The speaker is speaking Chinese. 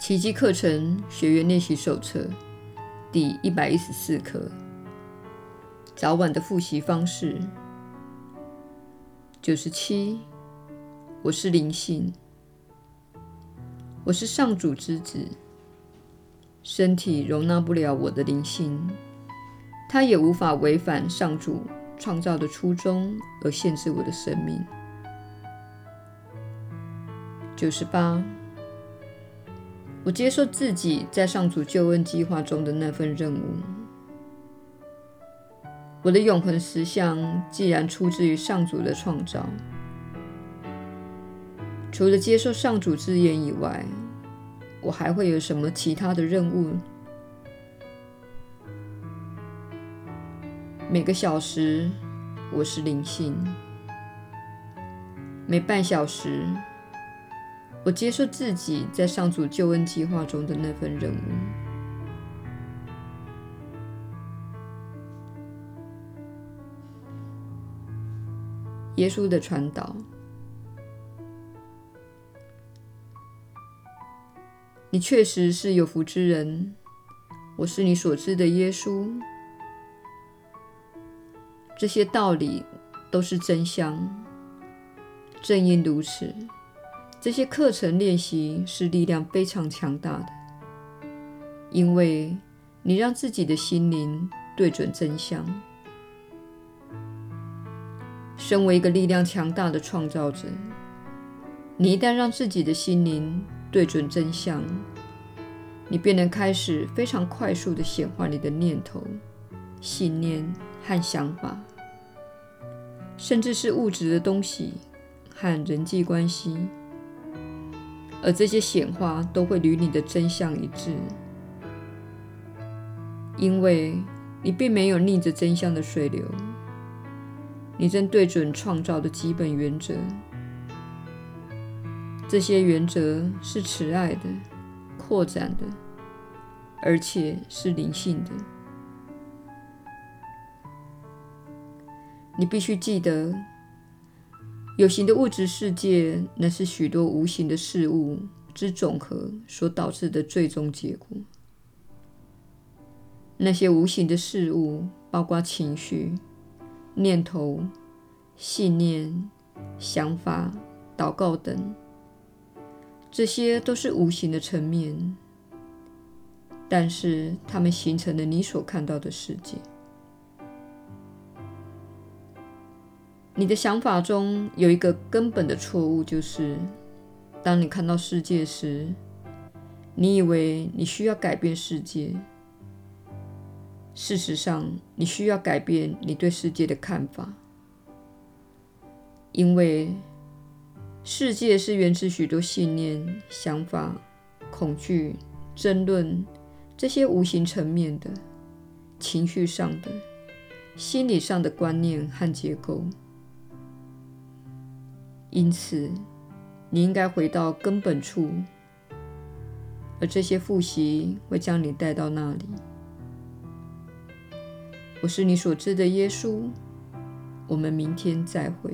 奇迹课程学员练习手册第一百一十四课：早晚的复习方式。九十七，我是灵性，我是上主之子。身体容纳不了我的灵性，它也无法违反上主创造的初衷而限制我的生命。九十八，我接受自己在上主救恩计划中的那份任务。我的永恒实相既然出自于上主的创造，除了接受上主之言以外，我还会有什么其他的任务？每个小时，我是灵性；每半小时，我接受自己在上主救恩计划中的那份任务。耶稣的传导。你确实是有福之人。我是你所知的耶稣。这些道理都是真相。正因如此。这些课程练习是力量非常强大的，因为你让自己的心灵对准真相。身为一个力量强大的创造者，你一旦让自己的心灵对准真相，你便能开始非常快速地显化你的念头、信念和想法，甚至是物质的东西和人际关系。而这些显化都会与你的真相一致，因为你并没有逆着真相的水流，你正对准创造的基本原则。这些原则是慈爱的、扩展的，而且是灵性的。你必须记得。有形的物质世界，乃是许多无形的事物之总和所导致的最终结果。那些无形的事物，包括情绪、念头、信念、想法、祷告等，这些都是无形的层面，但是它们形成了你所看到的世界。你的想法中有一个根本的错误，就是当你看到世界时，你以为你需要改变世界。事实上，你需要改变你对世界的看法，因为世界是源自许多信念、想法、恐惧、争论这些无形层面的、情绪上的、心理上的观念和结构。因此，你应该回到根本处，而这些复习会将你带到那里。我是你所知的耶稣。我们明天再会。